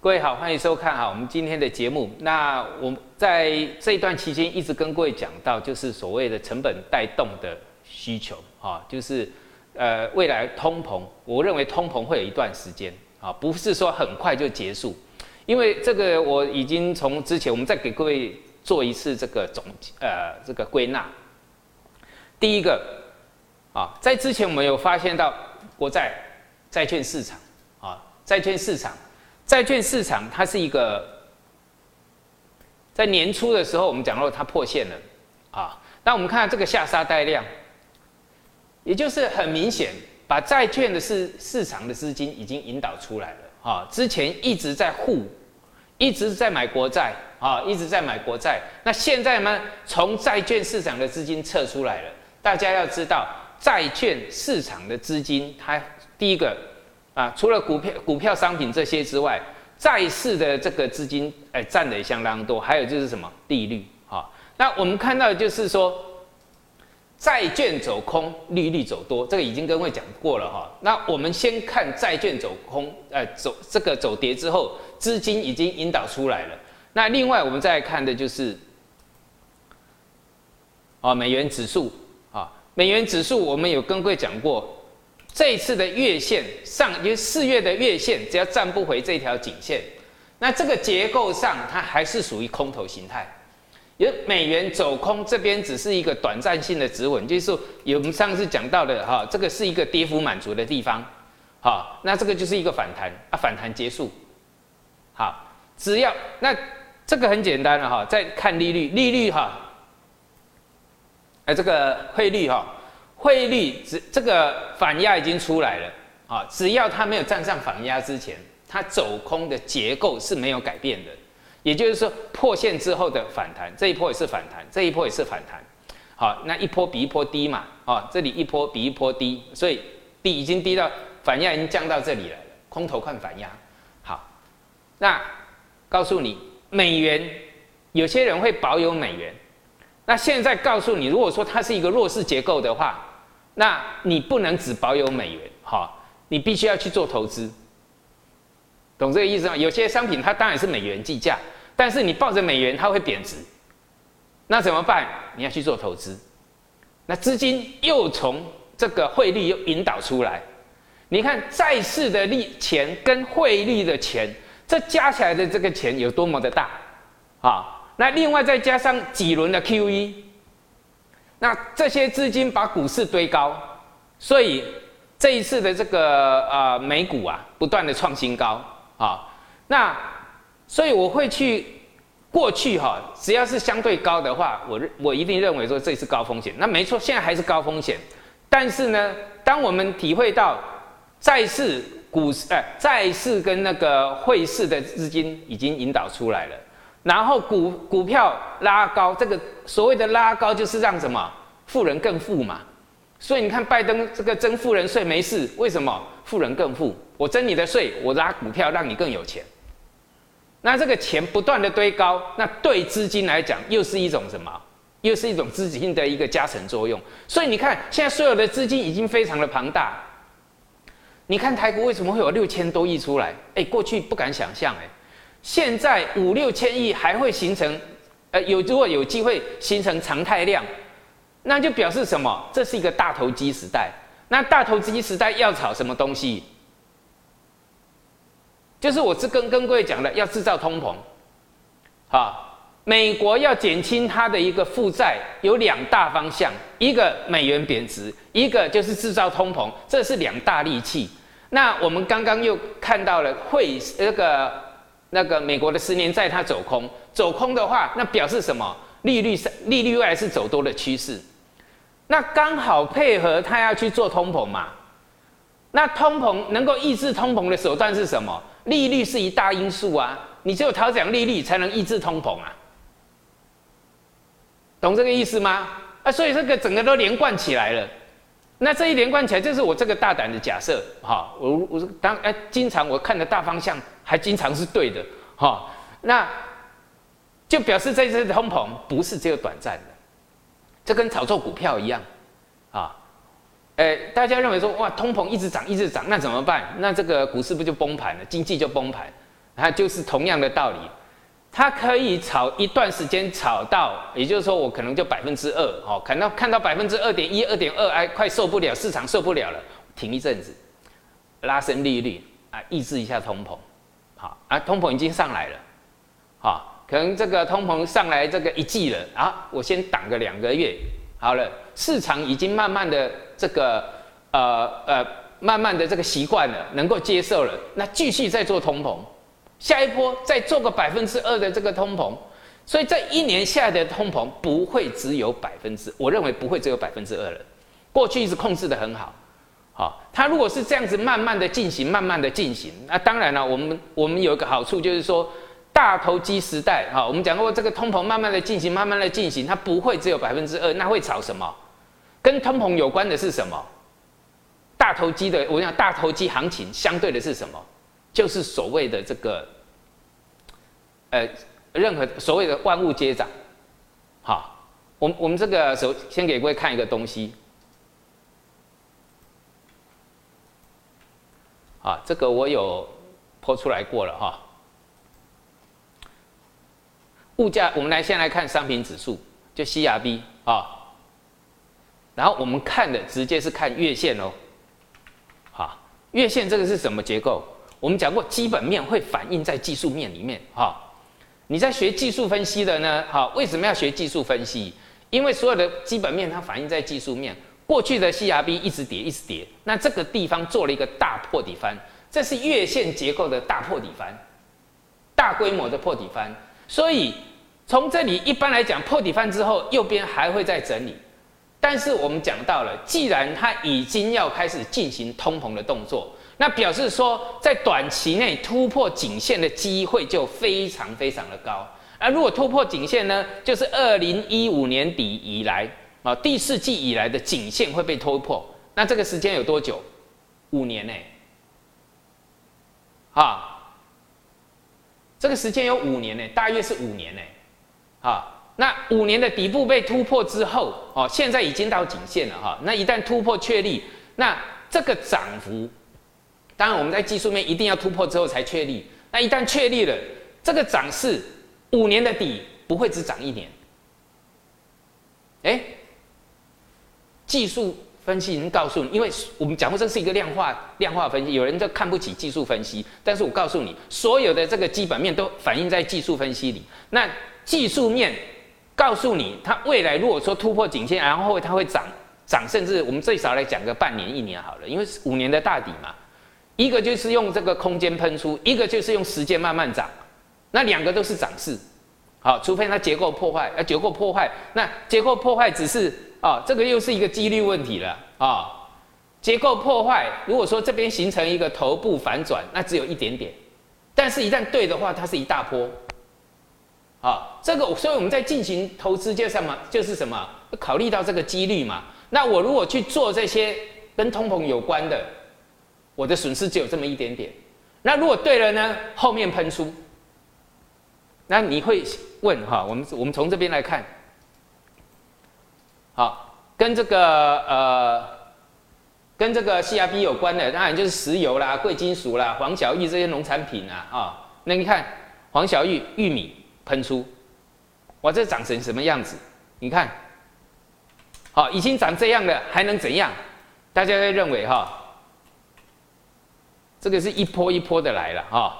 各位好，欢迎收看哈我们今天的节目。那我们在这一段期间一直跟各位讲到，就是所谓的成本带动的需求啊，就是呃未来通膨，我认为通膨会有一段时间啊，不是说很快就结束，因为这个我已经从之前我们再给各位做一次这个总呃这个归纳。第一个啊，在之前我们有发现到国债债券市场啊，债券市场。债券市场它是一个，在年初的时候，我们讲到它破线了，啊，那我们看这个下杀带量，也就是很明显，把债券的市市场的资金已经引导出来了，啊，之前一直在护，一直在买国债，啊，一直在买国债，那现在呢，从债券市场的资金撤出来了，大家要知道，债券市场的资金，它第一个。啊，除了股票、股票、商品这些之外，债市的这个资金，哎，占的也相当多。还有就是什么利率啊？那我们看到的就是说，债券走空，利率走多，这个已经跟各位讲过了哈。那我们先看债券走空，呃，走这个走跌之后，资金已经引导出来了。那另外我们再看的就是，啊，美元指数啊，美元指数我们有跟各位讲过。这一次的月线上，就是四月的月线，只要站不回这条颈线，那这个结构上它还是属于空头形态。有美元走空这边只是一个短暂性的止稳，就是说有我们上次讲到的哈，这个是一个跌幅满足的地方，好，那这个就是一个反弹啊，反弹结束，好，只要那这个很简单了哈，再看利率，利率哈，哎，这个汇率哈。汇率只这个反压已经出来了啊，只要它没有站上反压之前，它走空的结构是没有改变的。也就是说，破线之后的反弹，这一波也是反弹，这一波也是反弹。好，那一波比一波低嘛，啊，这里一波比一波低，所以低已经低到反压已经降到这里来了，空头看反压。好，那告诉你，美元有些人会保有美元，那现在告诉你，如果说它是一个弱势结构的话。那你不能只保有美元，哈，你必须要去做投资，懂这个意思吗？有些商品它当然是美元计价，但是你抱着美元它会贬值，那怎么办？你要去做投资，那资金又从这个汇率又引导出来，你看债市的利钱跟汇率的钱，这加起来的这个钱有多么的大啊？那另外再加上几轮的 QE。那这些资金把股市堆高，所以这一次的这个呃美股啊，不断的创新高啊。那所以我会去过去哈，只要是相对高的话，我我一定认为说这是高风险。那没错，现在还是高风险。但是呢，当我们体会到债市、股市哎，债市跟那个汇市的资金已经引导出来了。然后股股票拉高，这个所谓的拉高就是让什么富人更富嘛。所以你看拜登这个征富人税没事，为什么富人更富？我征你的税，我拉股票让你更有钱。那这个钱不断的堆高，那对资金来讲又是一种什么？又是一种资金的一个加成作用。所以你看现在所有的资金已经非常的庞大。你看台股为什么会有六千多亿出来？哎，过去不敢想象哎。现在五六千亿还会形成，呃，有如果有机会形成常态量，那就表示什么？这是一个大投机时代。那大投机时代要炒什么东西？就是我是跟跟各位讲的，要制造通膨。好，美国要减轻它的一个负债，有两大方向：一个美元贬值，一个就是制造通膨，这是两大利器。那我们刚刚又看到了汇那个。那个美国的十年债它走空，走空的话，那表示什么？利率是利率未来是走多的趋势，那刚好配合它要去做通膨嘛。那通膨能够抑制通膨的手段是什么？利率是一大因素啊，你只有调整利率才能抑制通膨啊，懂这个意思吗？啊，所以这个整个都连贯起来了。那这一连贯起来，就是我这个大胆的假设，哈，我我当哎，经常我看的大方向还经常是对的，哈，那就表示这次通膨不是只有短暂的，这跟炒作股票一样，啊，哎，大家认为说哇，通膨一直涨一直涨，那怎么办？那这个股市不就崩盘了，经济就崩盘？它就是同样的道理，它可以炒一段时间，炒到，也就是说我可能就百分之二，哦，看到看到百分之二点一、二点二，哎，快受不了，市场受不了了，停一阵子，拉升利率啊，抑制一下通膨，好啊，通膨已经上来了，好，可能这个通膨上来这个一季了啊，我先挡个两个月，好了，市场已经慢慢的这个呃呃，慢慢的这个习惯了，能够接受了，那继续再做通膨。下一波再做个百分之二的这个通膨，所以这一年下来的通膨不会只有百分之，我认为不会只有百分之二了。过去一直控制的很好，好，它如果是这样子慢慢的进行，慢慢的进行，那当然了，我们我们有一个好处就是说，大投机时代，哈，我们讲过这个通膨慢慢的进行，慢慢的进行，它不会只有百分之二，那会炒什么？跟通膨有关的是什么？大投机的，我想大投机行情相对的是什么？就是所谓的这个，呃，任何所谓的万物皆涨，好，我们我们这个首先给各位看一个东西，啊，这个我有剖出来过了哈。物价，我们来先来看商品指数，就 CRB 啊，然后我们看的直接是看月线哦，好，月线这个是什么结构？我们讲过，基本面会反映在技术面里面。哈，你在学技术分析的呢？哈，为什么要学技术分析？因为所有的基本面它反映在技术面。过去的 CRB 一直跌，一直跌，那这个地方做了一个大破底翻，这是月线结构的大破底翻，大规模的破底翻。所以从这里一般来讲，破底翻之后，右边还会再整理。但是我们讲到了，既然它已经要开始进行通膨的动作。那表示说，在短期内突破颈线的机会就非常非常的高。而如果突破颈线呢，就是二零一五年底以来啊第四季以来的颈线会被突破。那这个时间有多久？五年呢？啊，这个时间有五年呢，大约是五年呢。啊，那五年的底部被突破之后，哦，现在已经到颈线了哈。那一旦突破确立，那这个涨幅。当然，我们在技术面一定要突破之后才确立。那一旦确立了，这个涨势五年的底不会只涨一年。哎，技术分析已经告诉你，因为我们讲过这是一个量化量化分析，有人就看不起技术分析，但是我告诉你，所有的这个基本面都反映在技术分析里。那技术面告诉你，它未来如果说突破颈线，然后它会涨涨，甚至我们最少来讲个半年一年好了，因为五年的大底嘛。一个就是用这个空间喷出，一个就是用时间慢慢涨，那两个都是涨势，好，除非它结构破坏，啊，结构破坏，那结构破坏只是啊，这个又是一个几率问题了啊，结构破坏，如果说这边形成一个头部反转，那只有一点点，但是一旦对的话，它是一大波，啊，这个所以我们在进行投资就什么，就是什么，考虑到这个几率嘛，那我如果去做这些跟通膨有关的。我的损失只有这么一点点，那如果对了呢？后面喷出，那你会问哈？我们我们从这边来看，好，跟这个呃，跟这个 CRB 有关的，当然就是石油啦、贵金属啦、黄小玉这些农产品啊啊。那你看黄小玉玉米喷出，哇，这长成什么样子？你看，好，已经长这样了，还能怎样？大家会认为哈？这个是一波一波的来了哈，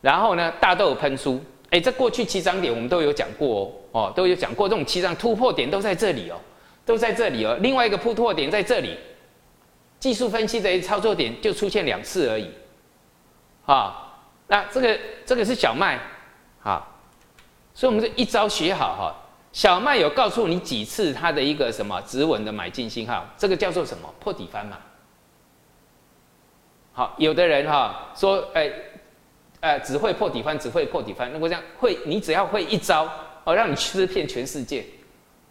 然后呢，大豆喷出，哎，这过去七张点我们都有讲过哦，哦，都有讲过，这种七张突破点都在这里哦，都在这里哦。另外一个突破点在这里，技术分析的操作点就出现两次而已，啊，那这个这个是小麦，啊，所以我们这一招学好哈，小麦有告诉你几次它的一个什么止稳的买进信号，这个叫做什么破底翻嘛。好，有的人哈说，哎，呃，只会破底翻，只会破底翻。那我讲会，你只要会一招，哦，让你吃遍全世界，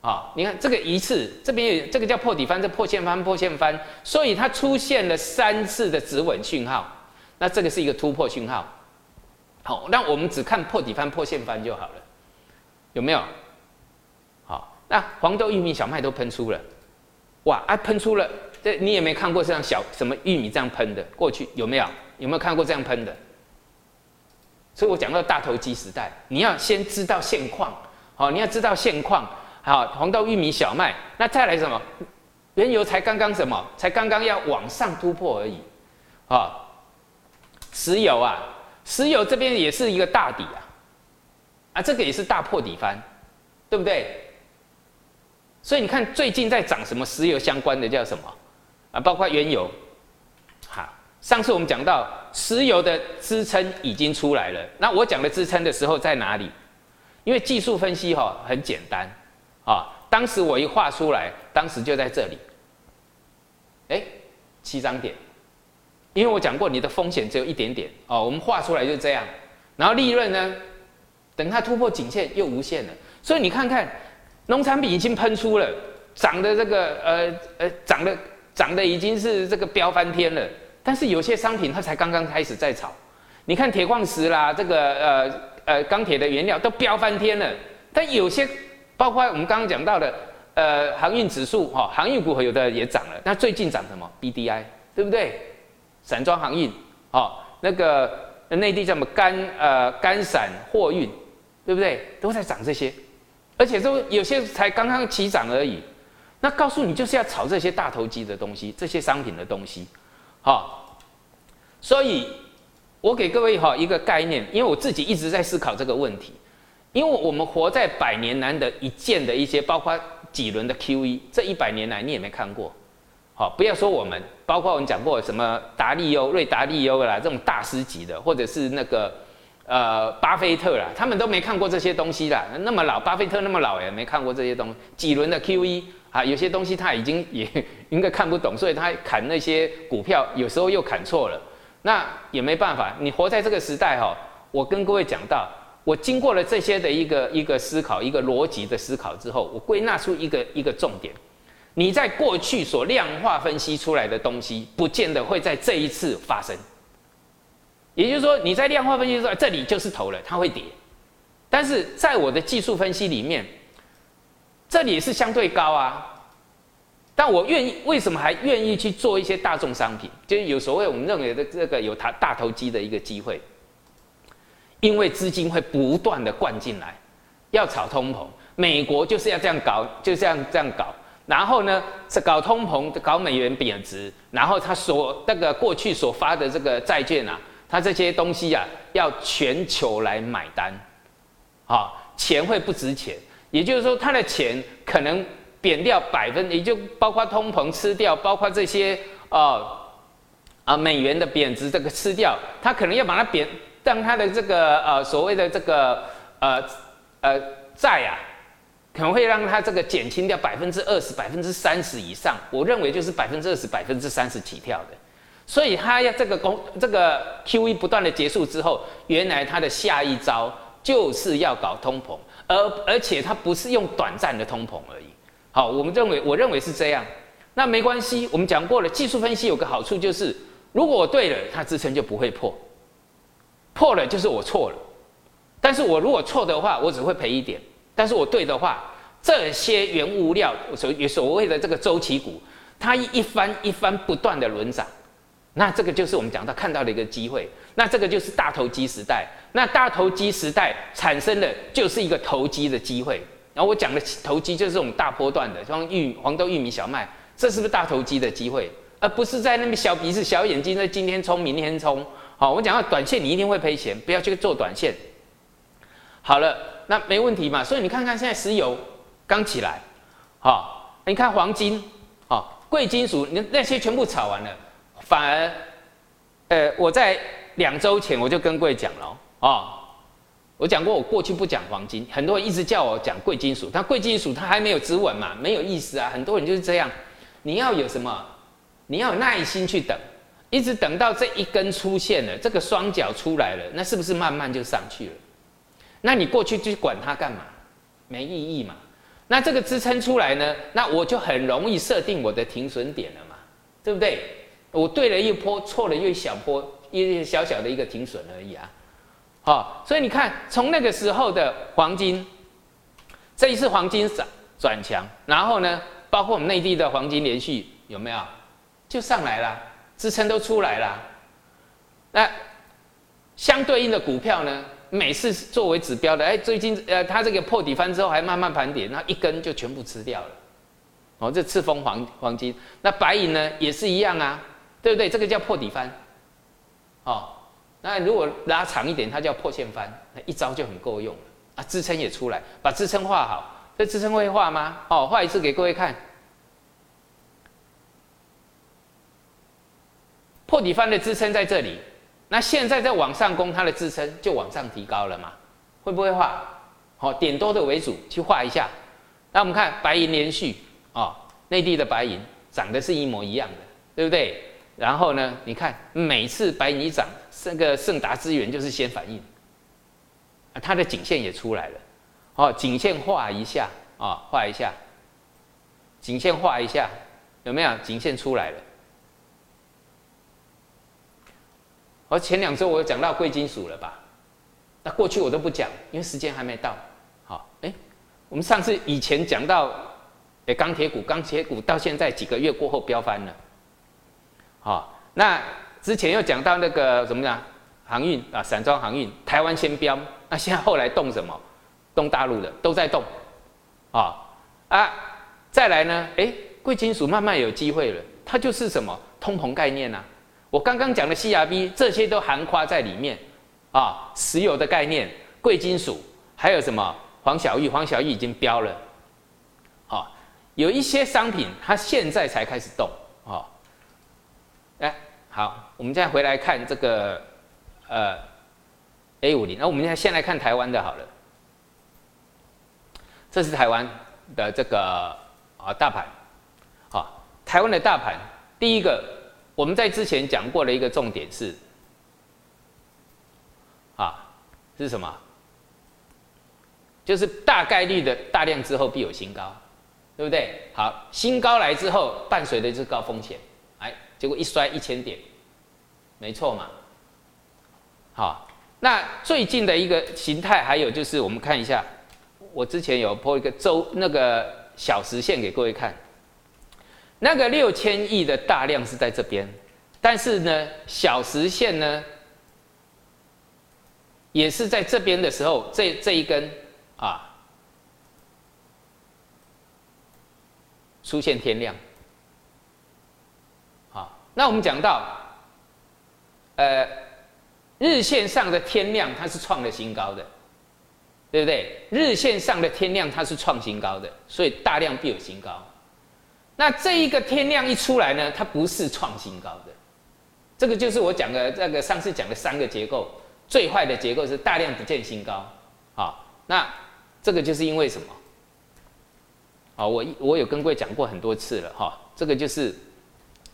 啊，你看这个一次，这边有这个叫破底翻，这破线翻，破线翻，所以它出现了三次的止稳讯号，那这个是一个突破讯号。好，那我们只看破底翻、破线翻就好了，有没有？好，那黄豆、玉米、小麦都喷出了，哇，啊，喷出了。这你也没看过这样小什么玉米这样喷的，过去有没有？有没有看过这样喷的？所以我讲到大投机时代，你要先知道现况，好，你要知道现况，好，黄豆、玉米、小麦，那再来什么？原油才刚刚什么？才刚刚要往上突破而已，啊，石油啊，石油这边也是一个大底啊，啊，这个也是大破底翻，对不对？所以你看最近在涨什么石油相关的叫什么？啊，包括原油。好，上次我们讲到石油的支撑已经出来了，那我讲的支撑的时候在哪里？因为技术分析哈很简单，啊。当时我一画出来，当时就在这里，哎，七张点，因为我讲过你的风险只有一点点。哦，我们画出来就这样，然后利润呢，等它突破颈线又无限了，所以你看看，农产品已经喷出了，涨的这个呃呃涨的涨的已经是这个飙翻天了，但是有些商品它才刚刚开始在炒，你看铁矿石啦，这个呃呃钢铁的原料都飙翻天了，但有些。包括我们刚刚讲到的，呃，航运指数哈，航运股有的也涨了。那最近涨什么？BDI，对不对？散装航运，哦，那个内地叫什么干呃干散货运，对不对？都在涨这些，而且都有些才刚刚起涨而已。那告诉你就是要炒这些大投机的东西，这些商品的东西，好。所以，我给各位哈一个概念，因为我自己一直在思考这个问题。因为我们活在百年难得一见的一些，包括几轮的 QE，这一百年来你也没看过。好，不要说我们，包括我们讲过什么达利欧、瑞达利欧啦，这种大师级的，或者是那个呃巴菲特啦，他们都没看过这些东西啦。那么老，巴菲特那么老也没看过这些东西。几轮的 QE 啊，有些东西他已经 也应该看不懂，所以他砍那些股票，有时候又砍错了。那也没办法，你活在这个时代哈。我跟各位讲到。我经过了这些的一个一个思考，一个逻辑的思考之后，我归纳出一个一个重点：你在过去所量化分析出来的东西，不见得会在这一次发生。也就是说，你在量化分析说这里就是头了，它会跌；但是在我的技术分析里面，这里是相对高啊。但我愿意，为什么还愿意去做一些大众商品？就是有所谓我们认为的这个有大大投机的一个机会。因为资金会不断的灌进来，要炒通膨，美国就是要这样搞，就这样这样搞。然后呢，是搞通膨，搞美元贬值，然后他所那个过去所发的这个债券啊，他这些东西啊，要全球来买单，啊，钱会不值钱，也就是说，他的钱可能贬掉百分，也就包括通膨吃掉，包括这些啊啊美元的贬值这个吃掉，他可能要把它贬。让他的这个呃所谓的这个呃呃债啊，可能会让他这个减轻掉百分之二十、百分之三十以上。我认为就是百分之二十、百分之三十起跳的。所以他要这个公这个 Q E 不断的结束之后，原来他的下一招就是要搞通膨，而而且他不是用短暂的通膨而已。好，我们认为我认为是这样。那没关系，我们讲过了，技术分析有个好处就是，如果我对了，它支撑就不会破。破了就是我错了，但是我如果错的话，我只会赔一点；但是我对的话，这些原物料所所谓的这个周期股，它一翻一翻不断的轮涨，那这个就是我们讲到看到的一个机会。那这个就是大投机时代。那大投机时代产生的就是一个投机的机会。然后我讲的投机就是这种大波段的，像玉黄豆、玉米、小麦，这是不是大投机的机会？而不是在那边小鼻子、小眼睛，在今天冲，明天冲。好，我讲到短线，你一定会赔钱，不要去做短线。好了，那没问题嘛。所以你看看现在石油刚起来，好，你看黄金，好，贵金属，你那些全部炒完了，反而，呃，我在两周前我就跟贵讲了，哦，我讲过我过去不讲黄金，很多人一直叫我讲贵金属，但贵金属它还没有止稳嘛，没有意思啊。很多人就是这样，你要有什么，你要有耐心去等。一直等到这一根出现了，这个双脚出来了，那是不是慢慢就上去了？那你过去去管它干嘛？没意义嘛。那这个支撑出来呢？那我就很容易设定我的停损点了嘛，对不对？我对了一波，错了一小波，一小小的一个停损而已啊。好，所以你看，从那个时候的黄金，这一次黄金转转强，然后呢，包括我们内地的黄金连续有没有就上来了？支撑都出来了，那相对应的股票呢，每次作为指标的，哎，最近呃，它这个破底翻之后还慢慢盘点，那一根就全部吃掉了。哦，这赤峰黄黄金，那白银呢也是一样啊，对不对？这个叫破底翻。哦，那如果拉长一点，它叫破线翻，那一招就很够用了啊。支撑也出来，把支撑画好。这支撑会画吗？哦，画一次给各位看。破底翻的支撑在这里，那现在在往上攻，它的支撑就往上提高了嘛？会不会画？好，点多的为主去画一下。那我们看白银连续。哦，内地的白银长得是一模一样的，对不对？然后呢，你看每次白银一涨，这个盛达资源就是先反应，啊，它的颈线也出来了，哦，颈线画一下啊，画一下，颈线画一下，有没有？颈线出来了。而前两周我讲到贵金属了吧？那过去我都不讲，因为时间还没到。好，哎，我们上次以前讲到。哎，钢铁股，钢铁股到现在几个月过后飙翻了。好，那之前又讲到那个什么呢？航运啊，散装航运，台湾先飙，那现在后来动什么？动大陆的都在动。啊啊，再来呢？哎，贵金属慢慢有机会了，它就是什么通膨概念呐？我刚刚讲的 CRB 这些都含夸在里面啊，石油的概念，贵金属，还有什么黄小玉？黄小玉已经飙了。有一些商品，它现在才开始动，啊，哎，好，我们再回来看这个，呃，A 五零，那我们现在先来看台湾的好了，这是台湾的这个啊大盘，好，台湾的大盘，第一个我们在之前讲过的一个重点是，啊，是什么？就是大概率的大量之后必有新高。对不对？好，新高来之后，伴随的就是高风险，哎，结果一摔一千点，没错嘛。好，那最近的一个形态，还有就是我们看一下，我之前有播一个周那个小时线给各位看，那个六千亿的大量是在这边，但是呢，小时线呢，也是在这边的时候，这这一根啊。出现天亮，好，那我们讲到，呃，日线上的天亮它是创了新高的，对不对？日线上的天量它是创新高的，所以大量必有新高。那这一个天量一出来呢，它不是创新高的，这个就是我讲的这个上次讲的三个结构，最坏的结构是大量不见新高，好，那这个就是因为什么？啊，我我有跟各位讲过很多次了哈，这个就是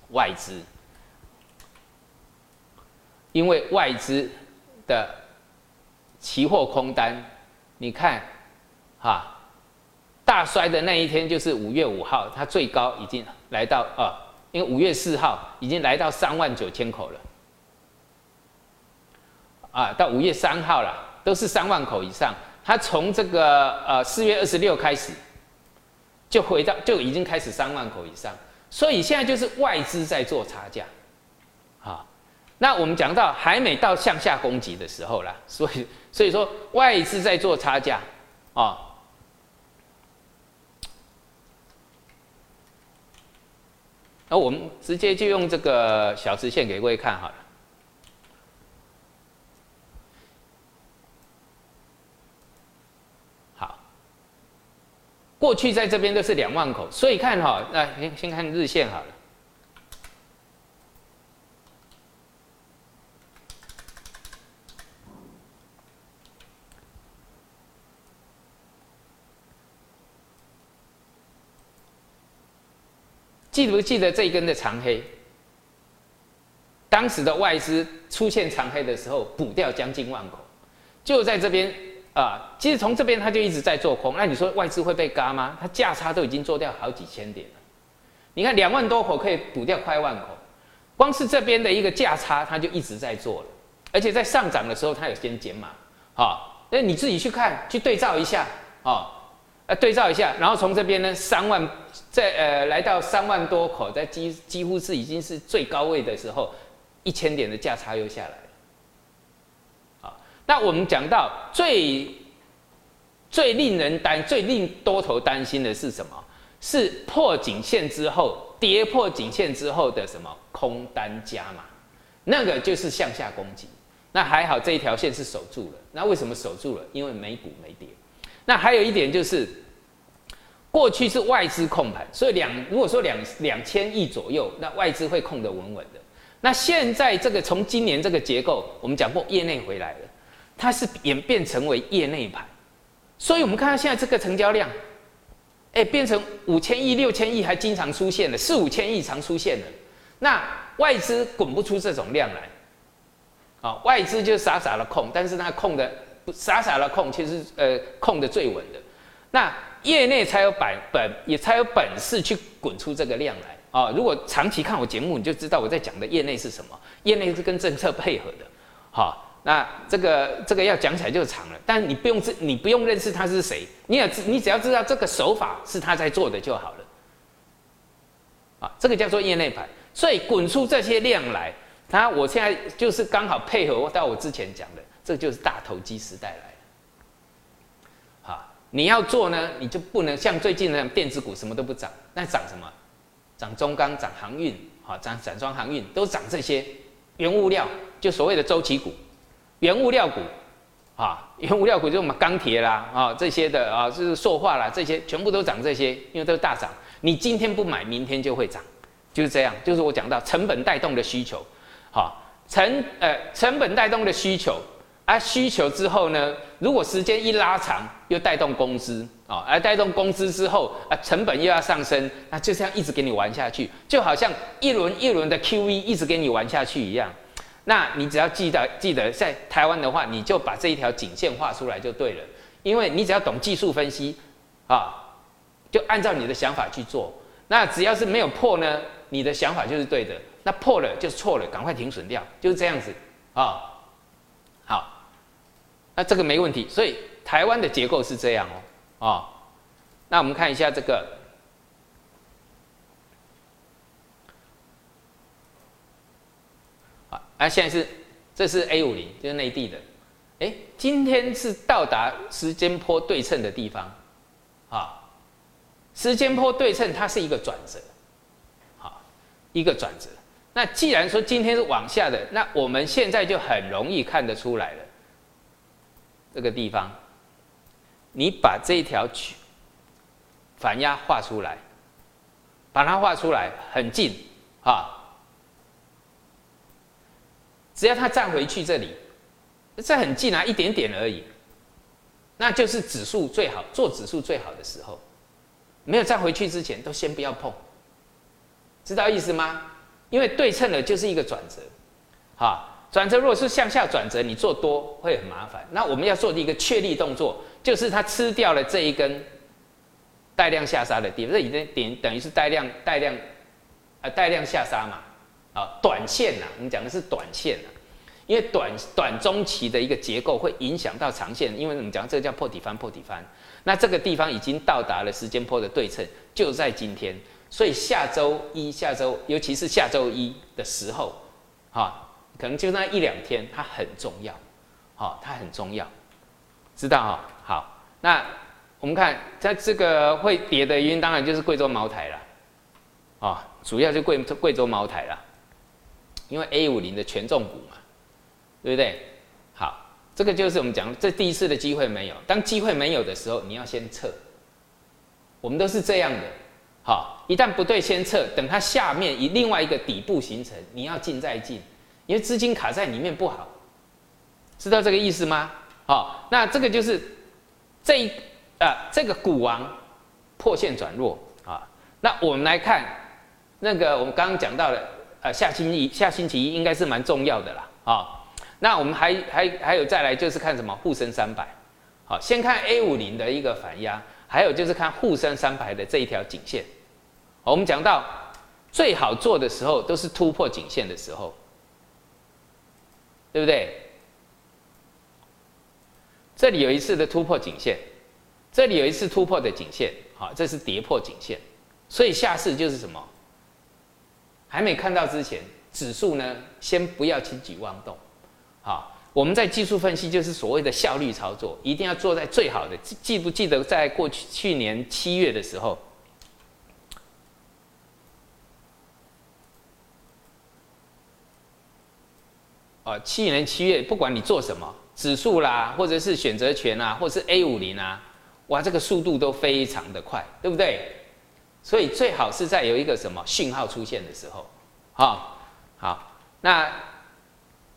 外资，因为外资的期货空单，你看，哈，大衰的那一天就是五月五号，它最高已经来到啊，因为五月四号已经来到三万九千口了，啊，到五月三号了，都是三万口以上，它从这个呃四月二十六开始。就回到就已经开始三万口以上，所以现在就是外资在做差价，啊，那我们讲到还没到向下攻击的时候啦，所以所以说外资在做差价，啊，那我们直接就用这个小时线给各位看好了。好过去在这边都是两万口，所以看哈，那先先看日线好了。记不记得这一根的长黑？当时的外资出现长黑的时候，补掉将近万口，就在这边。啊，其实从这边他就一直在做空，那你说外资会被嘎吗？它价差都已经做掉好几千点了。你看两万多口可以补掉快万口，光是这边的一个价差，它就一直在做了。而且在上涨的时候，它有先减码，好，那你自己去看，去对照一下，哦，呃，对照一下，然后从这边呢，三万，在呃来到三万多口，在几几乎是已经是最高位的时候，一千点的价差又下来了，啊那我们讲到最最令人担、最令多头担心的是什么？是破颈线之后，跌破颈线之后的什么空单加码，那个就是向下攻击。那还好这一条线是守住了。那为什么守住了？因为美股没跌。那还有一点就是，过去是外资控盘，所以两如果说两两千亿左右，那外资会控得稳稳的。那现在这个从今年这个结构，我们讲过业内回来了，它是演变成为业内盘。所以我们看到现在这个成交量，哎，变成五千亿、六千亿还经常出现了，四五千亿常出现了。那外资滚不出这种量来，啊，外资就傻傻的控，但是它控的傻傻的控，其实呃控的最稳的。那业内才有本本也才有本事去滚出这个量来啊！如果长期看我节目，你就知道我在讲的业内是什么。业内是跟政策配合的，好。那这个这个要讲起来就长了，但你不用知，你不用认识他是谁，你也知，你只要知道这个手法是他在做的就好了。啊，这个叫做业内盘，所以滚出这些量来，他我现在就是刚好配合到我之前讲的，这就是大投机时代来了。好，你要做呢，你就不能像最近那样电子股什么都不涨，那涨什么？涨中钢、涨航运，好，涨散装航运都涨这些原物料，就所谓的周期股。原物料股，啊，原物料股就是我们钢铁啦，啊，这些的啊，就是塑化啦，这些全部都涨这些，因为都大涨。你今天不买，明天就会涨，就是这样。就是我讲到成本带动的需求，好，成呃成本带动的需求，啊需求之后呢，如果时间一拉长，又带动工资，啊，而带动工资之后，啊成本又要上升，那就这样一直给你玩下去，就好像一轮一轮的 QE 一直给你玩下去一样。那你只要记得记得在台湾的话，你就把这一条颈线画出来就对了，因为你只要懂技术分析，啊，就按照你的想法去做。那只要是没有破呢，你的想法就是对的；那破了就错了，赶快停损掉，就是这样子啊。那这个没问题。所以台湾的结构是这样哦，啊，那我们看一下这个。啊，现在是，这是 A 五零，就是内地的，哎，今天是到达时间坡对称的地方，啊，时间坡对称它是一个转折，好，一个转折。那既然说今天是往下的，那我们现在就很容易看得出来了，这个地方，你把这一条曲反压画出来，把它画出来很近，啊。只要它站回去这里，这很近啊，一点点而已，那就是指数最好做指数最好的时候，没有站回去之前都先不要碰，知道意思吗？因为对称的就是一个转折，哈，转折如果是向下转折，你做多会很麻烦。那我们要做的一个确立动作，就是它吃掉了这一根带量下杀的点，这已经点等于是带量带量，呃带量下杀嘛。啊，短线呐，我们讲的是短线呐，因为短短中期的一个结构会影响到长线，因为我们讲这个叫破底翻，破底翻，那这个地方已经到达了时间波的对称，就在今天，所以下周一、下周，尤其是下周一的时候，啊，可能就那一两天，它很重要，好，它很重要，知道哈？好，那我们看在这个会跌的原因，当然就是贵州茅台了，啊，主要就贵贵州茅台了。因为 A 五零的权重股嘛，对不对？好，这个就是我们讲这第一次的机会没有。当机会没有的时候，你要先撤。我们都是这样的，好，一旦不对，先撤。等它下面以另外一个底部形成，你要进再进，因为资金卡在里面不好，知道这个意思吗？好，那这个就是这一啊这个股王破线转弱啊。那我们来看那个我们刚刚讲到的。呃，下星期下星期一应该是蛮重要的啦，啊，那我们还还还有再来就是看什么沪深三百，好，先看 A 五零的一个反压，还有就是看沪深三百的这一条颈线，我们讲到最好做的时候都是突破颈线的时候，对不对？这里有一次的突破颈线，这里有一次突破的颈线，好，这是跌破颈线，所以下次就是什么？还没看到之前，指数呢，先不要轻举妄动，好，我们在技术分析就是所谓的效率操作，一定要做在最好的。记记不记得在过去去年七月的时候，啊，去年七月不管你做什么指数啦，或者是选择权啊，或者是 A 五零啊，哇，这个速度都非常的快，对不对？所以最好是在有一个什么讯号出现的时候，好，好，那。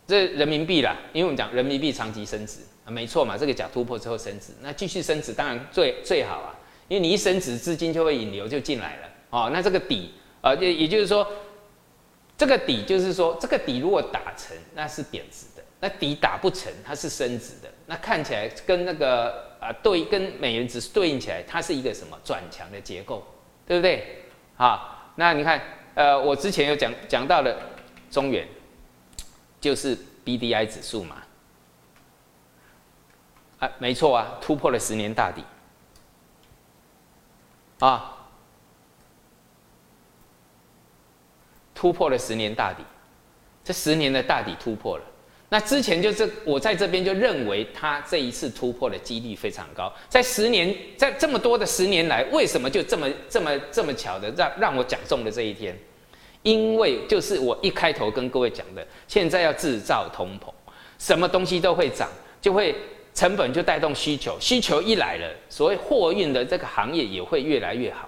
这人民币啦，因为我们讲人民币长期升值啊，没错嘛，这个假突破之后升值，那继续升值当然最最好啊，因为你一升值，资金就会引流就进来了哦。那这个底啊，也也就是说，这个底就是说，这个底如果打成，那是贬值的；那底打不成，它是升值的。那看起来跟那个啊对跟美元指数对应起来，它是一个什么转强的结构，对不对？好，那你看，呃，我之前有讲讲到了中原。就是 B D I 指数嘛，啊，没错啊，突破了十年大底，啊，突破了十年大底，这十年的大底突破了。那之前就是我在这边就认为它这一次突破的几率非常高。在十年，在这么多的十年来，为什么就这么这么这么巧的让让我讲中了这一天？因为就是我一开头跟各位讲的，现在要制造通膨，什么东西都会涨，就会成本就带动需求，需求一来了，所谓货运的这个行业也会越来越好，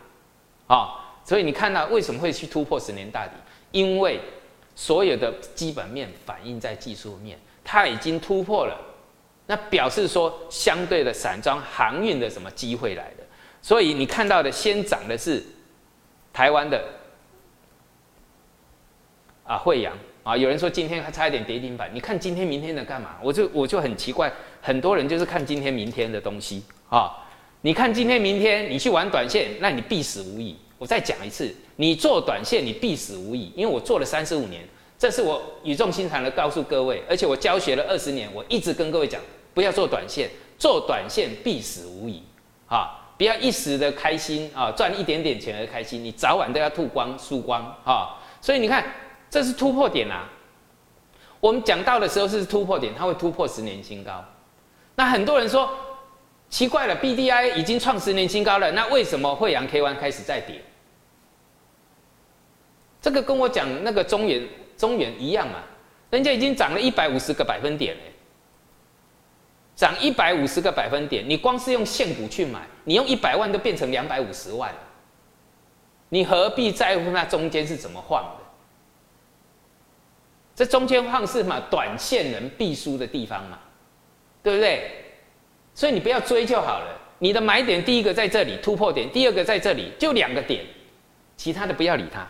啊，所以你看到为什么会去突破十年大底？因为所有的基本面反映在技术面，它已经突破了，那表示说相对的散装航运的什么机会来的，所以你看到的先涨的是台湾的。啊，惠阳啊，有人说今天还差一点跌停板，你看今天明天的干嘛？我就我就很奇怪，很多人就是看今天明天的东西啊。你看今天明天你去玩短线，那你必死无疑。我再讲一次，你做短线你必死无疑，因为我做了三十五年，这是我语重心长的告诉各位，而且我教学了二十年，我一直跟各位讲，不要做短线，做短线必死无疑啊！不要一时的开心啊，赚一点点钱而开心，你早晚都要吐光输光啊！所以你看。这是突破点啊！我们讲到的时候是突破点，它会突破十年新高。那很多人说奇怪了，B D I 已经创十年新高了，那为什么惠阳 K Y 开始在跌？这个跟我讲那个中原中原一样啊，人家已经涨了一百五十个百分点嘞，涨一百五十个百分点，你光是用现股去买，你用一百万都变成两百五十万了，你何必在乎那中间是怎么晃的？这中间晃是嘛，短线人必输的地方嘛，对不对？所以你不要追就好了。你的买点第一个在这里突破点，第二个在这里，就两个点，其他的不要理它。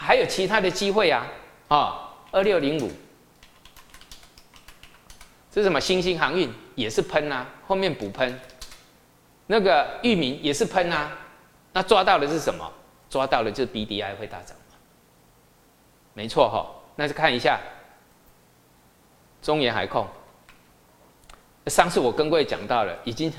还有其他的机会啊，啊，二六零五，这是什么？新兴航运也是喷啊，后面补喷。那个域名也是喷啊，那抓到的是什么？抓到的就是 B D I 会大涨，没错哈。那就看一下中原海控。上次我跟各位讲到了，已经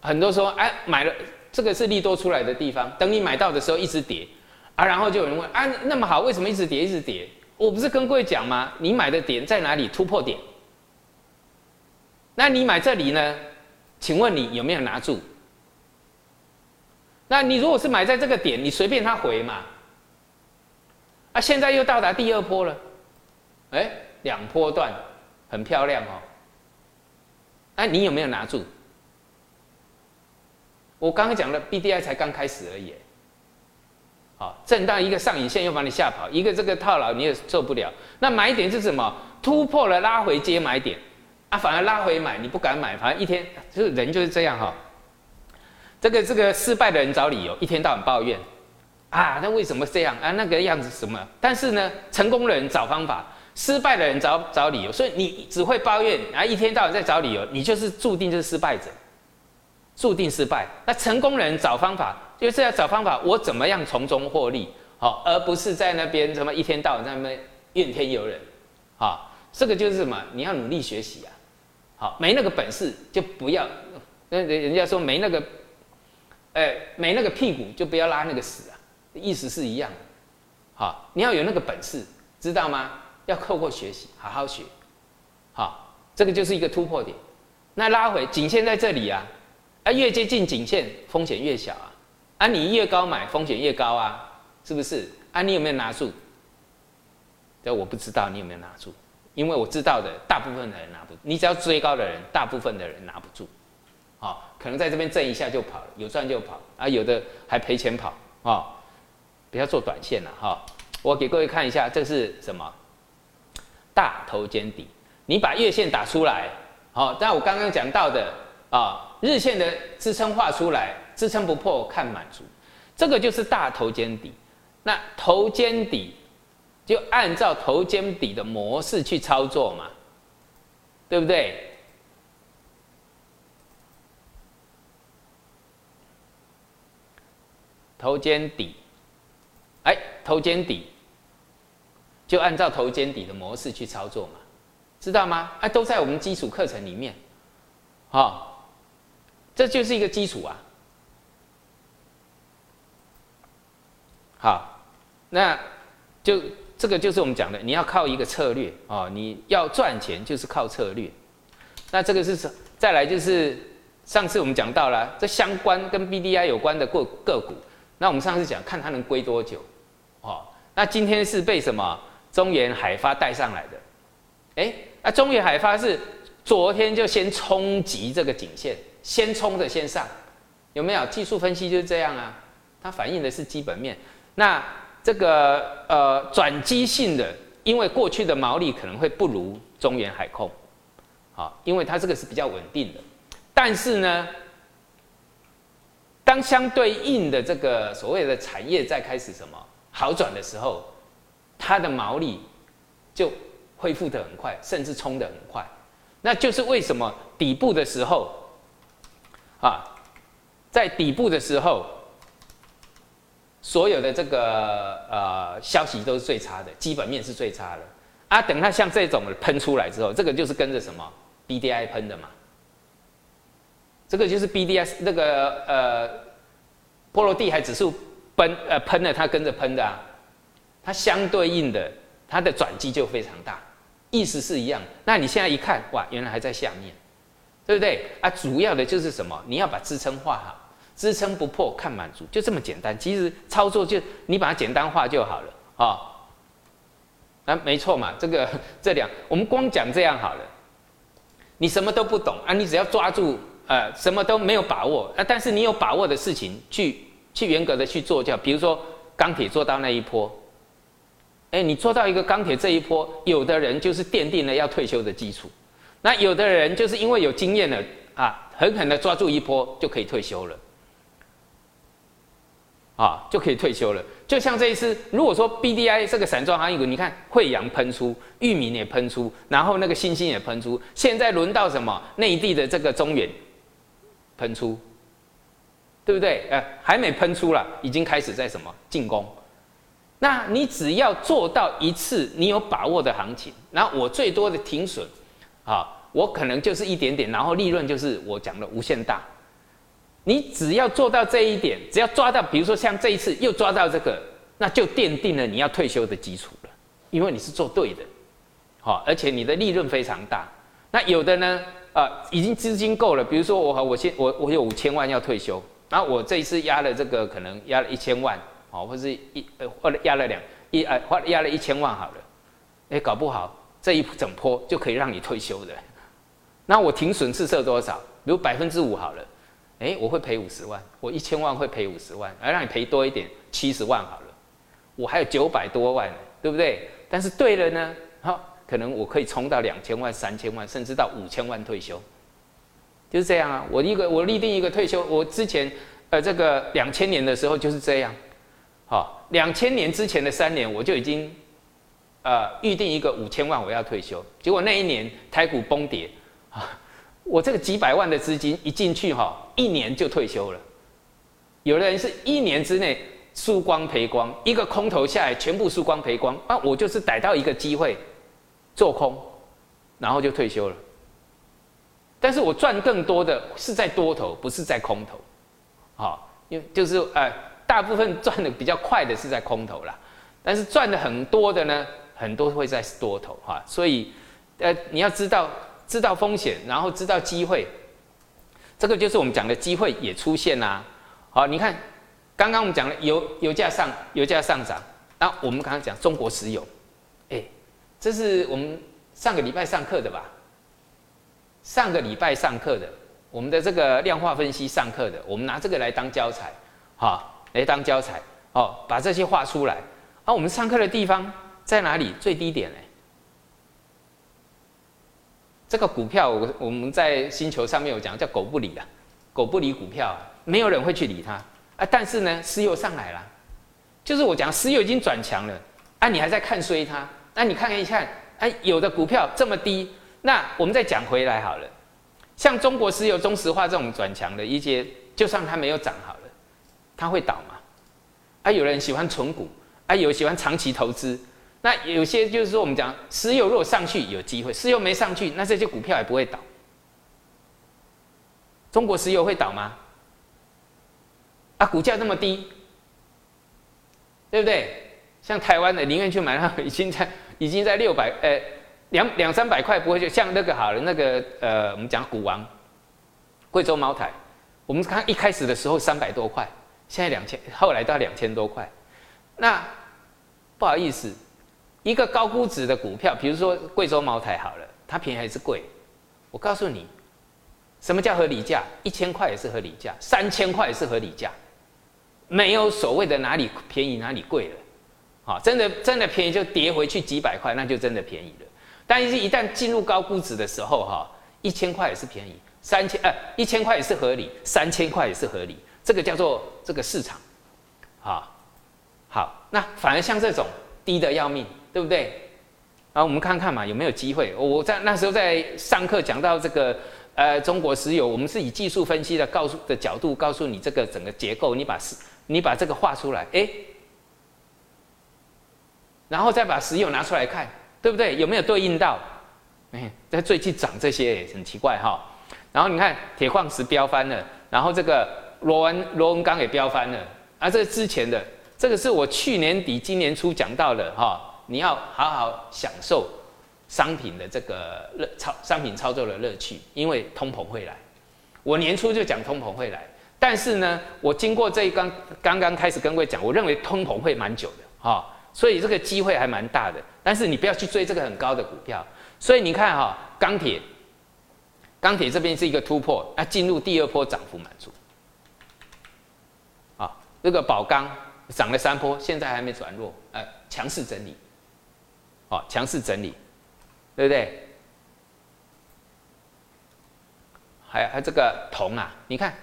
很多说，哎，买了这个是利多出来的地方，等你买到的时候一直跌啊，然后就有人问，啊，那么好，为什么一直跌一直跌？我不是跟各位讲吗？你买的点在哪里？突破点。那你买这里呢？请问你有没有拿住？那你如果是买在这个点，你随便它回嘛。啊，现在又到达第二波了，哎，两波段，很漂亮哦。哎，你有没有拿住？我刚刚讲了 B D I 才刚开始而已，好，震荡一个上影线又把你吓跑，一个这个套牢你也受不了。那买点是什么？突破了拉回接买点，啊，反而拉回买你不敢买，反正一天就是人就是这样哈。这个这个失败的人找理由，一天到晚抱怨。啊，那为什么这样啊？那个样子什么？但是呢，成功的人找方法，失败的人找找理由。所以你只会抱怨，啊，一天到晚在找理由，你就是注定就是失败者，注定失败。那成功人找方法，就是要找方法，我怎么样从中获利，好，而不是在那边什么一天到晚在那边怨天尤人，好，这个就是什么？你要努力学习啊，好，没那个本事就不要，那人人家说没那个，哎，没那个屁股就不要拉那个屎啊。意思是一样的，好，你要有那个本事，知道吗？要透过学习，好好学，好，这个就是一个突破点。那拉回仅限在这里啊，啊，越接近颈线风险越小啊，啊，你越高买风险越高啊，是不是？啊，你有没有拿住？这我不知道你有没有拿住，因为我知道的大部分的人拿不，你只要追高的人，大部分的人拿不住，好，可能在这边震一下就跑了，有赚就跑，啊，有的还赔钱跑，啊，不要做短线了哈。我给各位看一下，这是什么？大头肩底，你把月线打出来，好，但我刚刚讲到的啊，日线的支撑画出来，支撑不破看满足，这个就是大头肩底。那头肩底就按照头肩底的模式去操作嘛，对不对？头肩底，哎，头肩底。就按照头肩底的模式去操作嘛，知道吗？哎，都在我们基础课程里面，好，这就是一个基础啊。好，那就这个就是我们讲的，你要靠一个策略啊，你要赚钱就是靠策略。那这个是？再来就是上次我们讲到了，这相关跟 B D I 有关的个个股，那我们上次讲看它能归多久，哦，那今天是被什么？中原海发带上来的，哎，那中原海发是昨天就先冲击这个颈线，先冲着先上，有没有？技术分析就是这样啊，它反映的是基本面。那这个呃转机性的，因为过去的毛利可能会不如中原海控，好，因为它这个是比较稳定的。但是呢，当相对应的这个所谓的产业在开始什么好转的时候。它的毛利就恢复的很快，甚至冲的很快，那就是为什么底部的时候啊，在底部的时候，所有的这个呃消息都是最差的，基本面是最差的啊。等它像这种喷出来之后，这个就是跟着什么 B D I 喷的嘛，这个就是 BDS 那个呃波罗的海指数喷呃喷了，它跟着喷的啊。它相对应的，它的转机就非常大，意思是一样。那你现在一看，哇，原来还在下面，对不对？啊，主要的就是什么？你要把支撑画好，支撑不破看满足，就这么简单。其实操作就你把它简单化就好了啊。啊，没错嘛，这个 这两，我们光讲这样好了。你什么都不懂啊，你只要抓住呃，什么都没有把握啊，但是你有把握的事情，去去严格的去做，叫比如说钢铁做到那一波。哎，你做到一个钢铁这一波，有的人就是奠定了要退休的基础，那有的人就是因为有经验了啊，狠狠的抓住一波就可以退休了，啊，就可以退休了。就像这一次，如果说 B D I 这个散装航运股，你看惠阳喷出，玉米也喷出，然后那个新兴也喷出，现在轮到什么内地的这个中远喷出，对不对？呃，还没喷出了，已经开始在什么进攻。那你只要做到一次你有把握的行情，然后我最多的停损，啊，我可能就是一点点，然后利润就是我讲的无限大。你只要做到这一点，只要抓到，比如说像这一次又抓到这个，那就奠定了你要退休的基础了，因为你是做对的，好，而且你的利润非常大。那有的呢，啊，已经资金够了，比如说我我先我我有五千万要退休，然后我这一次压了这个可能压了一千万。好，或是一呃，或者压了两一呃，或压了一千万好了，哎，搞不好这一整波就可以让你退休的。那我停损是设多少？比如百分之五好了，哎，我会赔五十万，我一千万会赔五十万，而让你赔多一点，七十万好了，我还有九百多万，对不对？但是对了呢，好，可能我可以冲到两千万、三千万，甚至到五千万退休，就是这样啊。我一个我立定一个退休，我之前呃这个两千年的时候就是这样。好，两千年之前的三年，我就已经，呃，预定一个五千万我要退休。结果那一年台股崩跌，啊，我这个几百万的资金一进去哈，一年就退休了。有的人是一年之内输光赔光，一个空头下来全部输光赔光。啊，我就是逮到一个机会做空，然后就退休了。但是我赚更多的是在多头，不是在空头。好，因为就是呃。大部分赚的比较快的是在空头啦，但是赚的很多的呢，很多会在多头哈，所以呃你要知道知道风险，然后知道机会，这个就是我们讲的机会也出现啦。好，你看刚刚我们讲了油油价上油价上涨，那我们刚刚讲中国石油，哎，这是我们上个礼拜上课的吧？上个礼拜上课的，我们的这个量化分析上课的，我们拿这个来当教材，哈，来当教材哦，把这些画出来。啊，我们上课的地方在哪里？最低点嘞。这个股票，我我们在星球上面有讲，叫狗不理啊，狗不理股票，没有人会去理它啊。但是呢，石油上来了，就是我讲石油已经转强了，啊，你还在看衰它？那你看一看，哎，有的股票这么低，那我们再讲回来好了。像中国石油、中石化这种转强的一些，就算它没有涨好了，它会倒吗？啊，有人喜欢存股。啊，有喜欢长期投资，那有些就是说，我们讲石油如果上去有机会，石油没上去，那这些股票也不会倒。中国石油会倒吗？啊，股价那么低，对不对？像台湾的宁愿去买那已经在已经在六百呃两两三百块不会就像那个好了那个呃我们讲股王贵州茅台，我们看一开始的时候三百多块，现在两千，后来到两千多块。那不好意思，一个高估值的股票，比如说贵州茅台好了，它便宜还是贵？我告诉你，什么叫合理价？一千块也是合理价，三千块也是合理价，没有所谓的哪里便宜哪里贵了。好，真的真的便宜就跌回去几百块，那就真的便宜了。但是，一旦进入高估值的时候，哈，一千块也是便宜，三千呃一千块也是合理，三千块也是合理，这个叫做这个市场，啊。好，那反而像这种低的要命，对不对？啊，我们看看嘛，有没有机会？我在那时候在上课讲到这个，呃，中国石油，我们是以技术分析的告诉的角度告诉你这个整个结构，你把石，你把这个画出来，哎，然后再把石油拿出来看，对不对？有没有对应到？哎，在最近涨这些很奇怪哈。然后你看铁矿石飙翻了，然后这个螺纹螺纹钢也飙翻了，啊，这之前的。这个是我去年底、今年初讲到的哈，你要好好享受商品的这个乐操商品操作的乐趣，因为通膨会来。我年初就讲通膨会来，但是呢，我经过这一刚刚刚开始跟各位讲，我认为通膨会蛮久的哈，所以这个机会还蛮大的。但是你不要去追这个很高的股票。所以你看哈，钢铁，钢铁这边是一个突破，那进入第二波涨幅满足。啊，这个宝钢。涨了三波，现在还没转弱，呃，强势整理，哦，强势整理，对不对？还有还有这个铜啊，你看，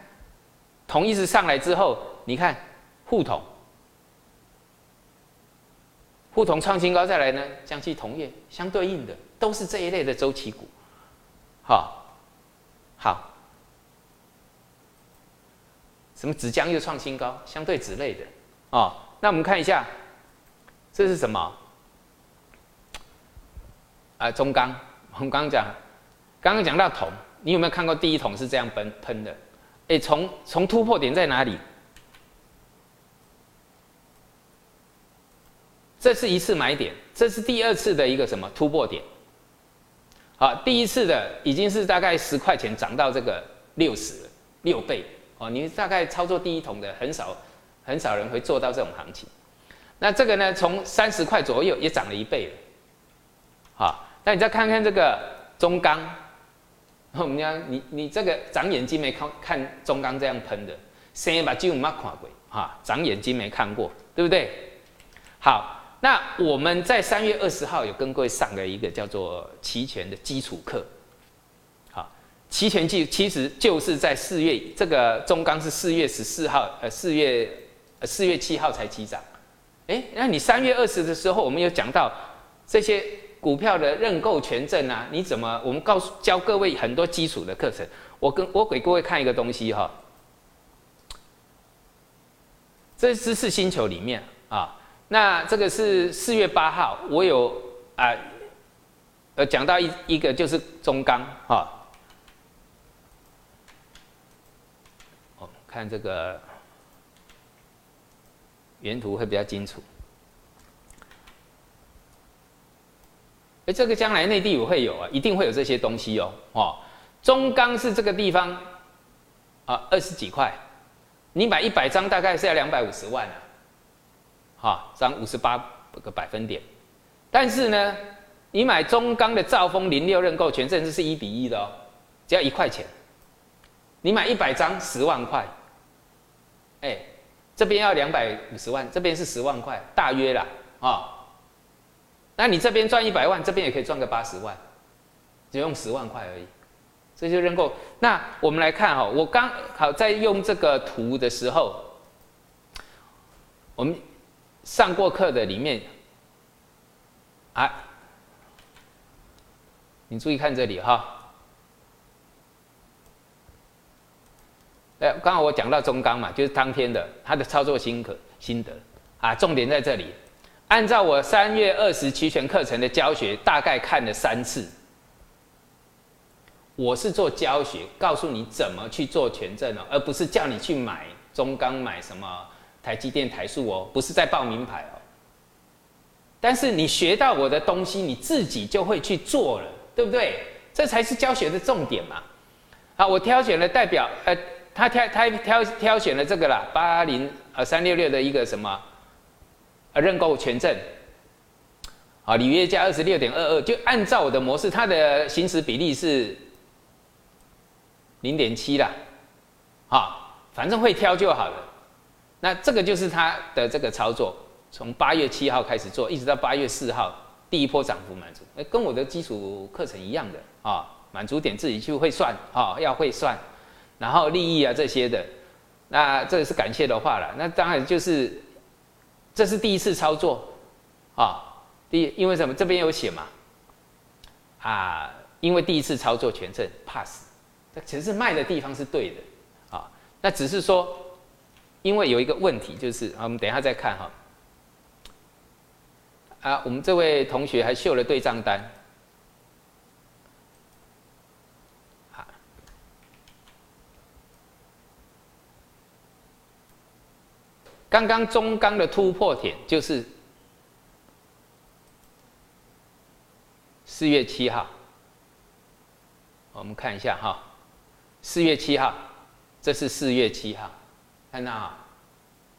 铜一直上来之后，你看沪铜，沪铜创新高再来呢，江西铜业相对应的都是这一类的周期股，好，好，什么纸浆又创新高，相对纸类的。哦，那我们看一下，这是什么？啊，中钢。我们刚刚讲，刚刚讲到铜，你有没有看过第一桶是这样喷喷的？哎，从从突破点在哪里？这是一次买点，这是第二次的一个什么突破点？好，第一次的已经是大概十块钱涨到这个六十六倍哦。你大概操作第一桶的很少。很少人会做到这种行情，那这个呢？从三十块左右也涨了一倍了，好，那你再看看这个中钢，我们讲你你这个长眼睛没看看中钢这样喷的，先把金五没看过，哈，长眼睛没看过，对不对？好，那我们在三月二十号有跟各位上了一个叫做期权的基础课，好，期权基其实就是在四月，这个中钢是四月十四号，呃，四月。四月七号才起涨，哎，那你三月二十的时候，我们有讲到这些股票的认购权证啊？你怎么？我们告诉教各位很多基础的课程。我跟我给各位看一个东西哈，这知识星球里面啊。那这个是四月八号，我有啊，呃，讲到一一个就是中钢啊。哦，看这个。原图会比较清楚。哎，这个将来内地也会有啊，一定会有这些东西哦。哦，中钢是这个地方啊，二十几块，你买一百张大概是要两百五十万啊，哈，涨五十八个百分点。但是呢，你买中钢的兆丰零六认购权，甚至是一比一的哦，只要一块钱。你买一百张十万块，哎，这边要两百五十万，这边是十万块，大约啦啊。那你这边赚一百万，这边也可以赚个八十万，只用十万块而已，这就认购。那我们来看哈，我刚好在用这个图的时候，我们上过课的里面，啊，你注意看这里哈。哎，刚好我讲到中钢嘛，就是当天的他的操作心可心得啊，重点在这里。按照我三月二十期权课程的教学，大概看了三次。我是做教学，告诉你怎么去做权证哦，而不是叫你去买中钢、买什么台积电、台塑哦，不是在报名牌哦。但是你学到我的东西，你自己就会去做了，对不对？这才是教学的重点嘛。好，我挑选了代表呃。他挑他挑挑选了这个啦，八零呃三六六的一个什么，认购权证，啊履约价二十六点二二，就按照我的模式，它的行使比例是零点七啦，啊反正会挑就好了。那这个就是他的这个操作，从八月七号开始做，一直到八月四号，第一波涨幅满足，跟我的基础课程一样的啊，满足点自己去会算啊，要会算。然后利益啊这些的，那这是感谢的话了。那当然就是，这是第一次操作，啊，第因为什么？这边有写嘛，啊，因为第一次操作权证 pass，这其实卖的地方是对的，啊，那只是说，因为有一个问题就是，啊，我们等一下再看哈，啊，我们这位同学还秀了对账单。刚刚中钢的突破点就是四月七号，我们看一下哈，四月七号，这是四月七号，看到哈？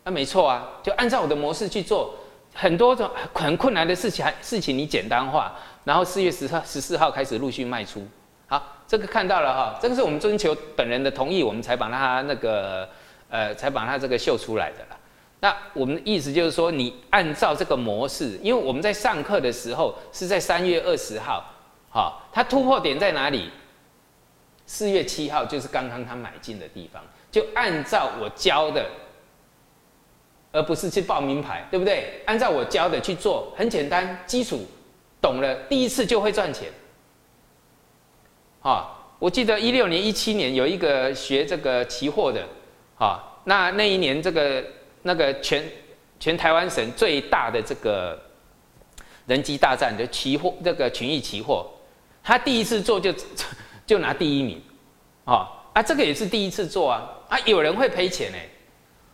那没错啊，就按照我的模式去做，很多种很困难的事情，事情你简单化，然后四月十号、十四号开始陆续卖出。好，这个看到了哈，这个是我们征求本人的同意，我们才把它那个呃，才把它这个秀出来的了。那我们的意思就是说，你按照这个模式，因为我们在上课的时候是在三月二十号，好，它突破点在哪里？四月七号就是刚刚他买进的地方，就按照我教的，而不是去报名牌，对不对？按照我教的去做，很简单，基础懂了，第一次就会赚钱。好，我记得一六年、一七年有一个学这个期货的，好，那那一年这个。那个全全台湾省最大的这个人机大战的期货，这个群益期货，他第一次做就 就拿第一名，啊啊，这个也是第一次做啊啊，有人会赔钱哎，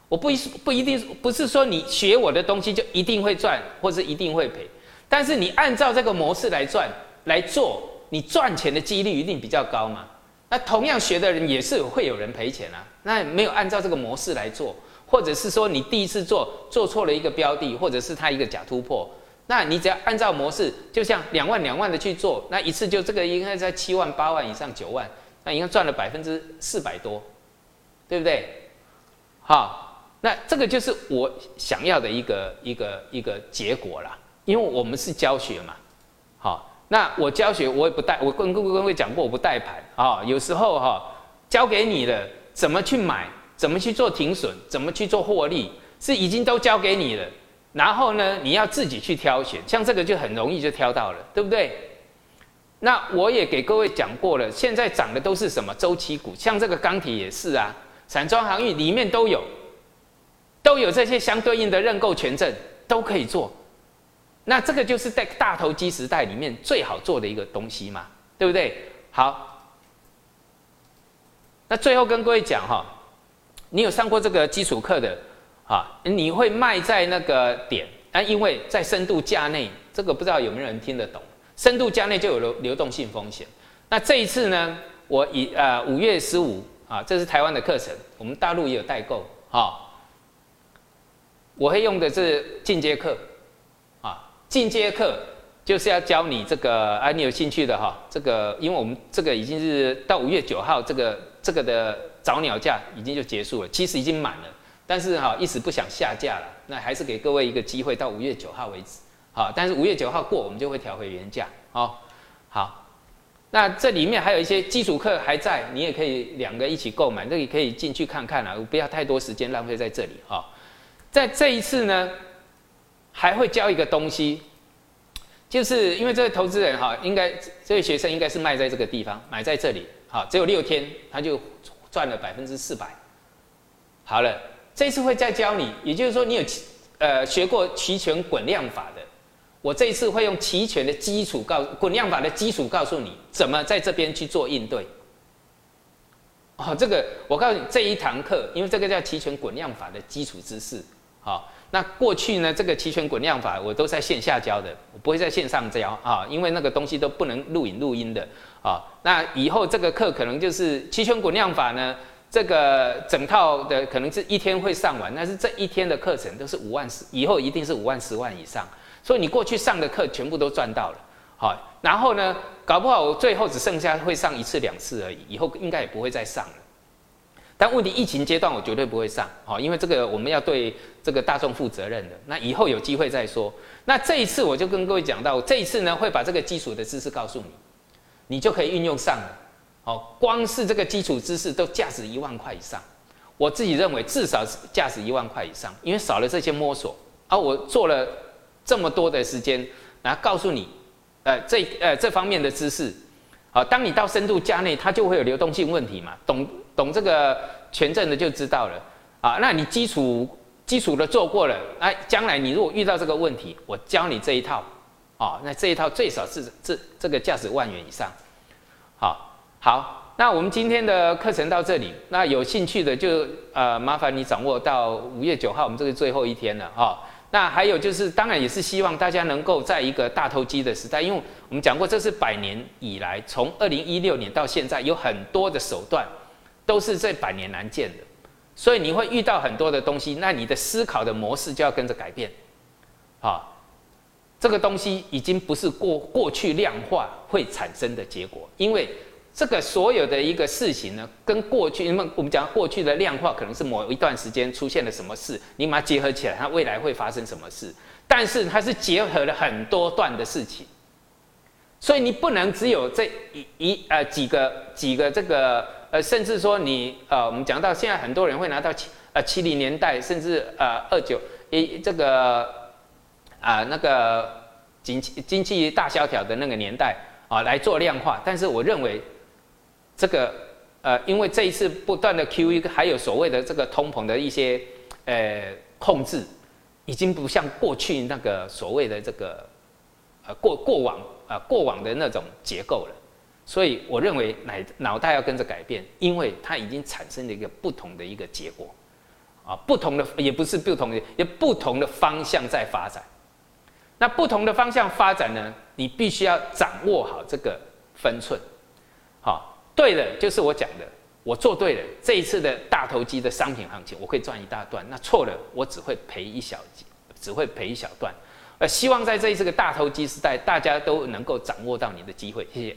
我不一不一定不是说你学我的东西就一定会赚，或是一定会赔，但是你按照这个模式来赚来做，你赚钱的几率一定比较高嘛。那同样学的人也是会有人赔钱啊，那没有按照这个模式来做。或者是说你第一次做做错了一个标的，或者是它一个假突破，那你只要按照模式，就像两万两万的去做，那一次就这个应该在七万八万以上九万，那应该赚了百分之四百多，对不对？好，那这个就是我想要的一个一个一个结果啦，因为我们是教学嘛，好，那我教学我也不带，我跟各位讲过我不带盘啊，有时候哈教给你的怎么去买。怎么去做停损？怎么去做获利？是已经都交给你了，然后呢，你要自己去挑选。像这个就很容易就挑到了，对不对？那我也给各位讲过了，现在涨的都是什么周期股？像这个钢铁也是啊，散装航运里面都有，都有这些相对应的认购权证，都可以做。那这个就是在大投机时代里面最好做的一个东西嘛，对不对？好，那最后跟各位讲哈。你有上过这个基础课的啊？你会卖在那个点啊？因为在深度价内，这个不知道有没有人听得懂？深度价内就有流流动性风险。那这一次呢，我以呃五月十五啊，这是台湾的课程，我们大陆也有代购哈。我会用的是进阶课啊，进阶课就是要教你这个啊，你有兴趣的哈，这个因为我们这个已经是到五月九号，这个这个的早鸟价已经就结束了，其实已经满了，但是哈一时不想下架了，那还是给各位一个机会，到五月九号为止。好，但是五月九号过，我们就会调回原价。好，好，那这里面还有一些基础课还在，你也可以两个一起购买，这里可以进去看看啊，不要太多时间浪费在这里哈。在这一次呢，还会教一个东西，就是因为这位投资人哈，应该这位学生应该是卖在这个地方，买在这里，好，只有六天他就赚了百分之四百。好了，这次会再教你，也就是说你有呃学过期权滚量法的。我这一次会用期权的基础告滚量法的基础告诉你怎么在这边去做应对。哦，这个我告诉你这一堂课，因为这个叫期权滚量法的基础知识。好，那过去呢，这个期权滚量法我都在线下教的，我不会在线上教啊，因为那个东西都不能录影录音的啊。那以后这个课可能就是期权滚量法呢，这个整套的可能是一天会上完，但是这一天的课程都是五万十，以后一定是五万十万以上。所以你过去上的课全部都赚到了，好，然后呢，搞不好最后只剩下会上一次两次而已，以后应该也不会再上了。但问题疫情阶段我绝对不会上，好，因为这个我们要对这个大众负责任的。那以后有机会再说。那这一次我就跟各位讲到，这一次呢会把这个基础的知识告诉你，你就可以运用上了。好，光是这个基础知识都价值一万块以上，我自己认为至少是价值一万块以上，因为少了这些摸索，而我做了。这么多的时间，然后告诉你，呃，这呃这方面的知识，好，当你到深度加内，它就会有流动性问题嘛，懂懂这个权证的就知道了，啊，那你基础基础的做过了，哎，将来你如果遇到这个问题，我教你这一套，啊，那这一套最少是这这个价值万元以上，好，好，那我们今天的课程到这里，那有兴趣的就呃麻烦你掌握到五月九号，我们这个最后一天了，哈。那还有就是，当然也是希望大家能够在一个大投机的时代，因为我们讲过，这是百年以来，从二零一六年到现在，有很多的手段都是这百年难见的，所以你会遇到很多的东西，那你的思考的模式就要跟着改变，啊，这个东西已经不是过过去量化会产生的结果，因为。这个所有的一个事情呢，跟过去，因为我们讲过去的量化可能是某一段时间出现了什么事，你把它结合起来，它未来会发生什么事？但是它是结合了很多段的事情，所以你不能只有这一一呃几个几个这个呃，甚至说你呃，我们讲到现在很多人会拿到七呃七零年代，甚至呃二九一这个啊那个经济经济大萧条的那个年代啊来做量化，但是我认为。这个呃，因为这一次不断的 QE，还有所谓的这个通膨的一些呃控制，已经不像过去那个所谓的这个呃过过往啊过往的那种结构了。所以我认为脑脑袋要跟着改变，因为它已经产生了一个不同的一个结果啊，不同的也不是不同的，也不同的方向在发展。那不同的方向发展呢，你必须要掌握好这个分寸，好。对的，就是我讲的，我做对了。这一次的大投机的商品行情，我可以赚一大段。那错了，我只会赔一小，只会赔一小段。呃，希望在这一次的大投机时代，大家都能够掌握到你的机会。谢谢。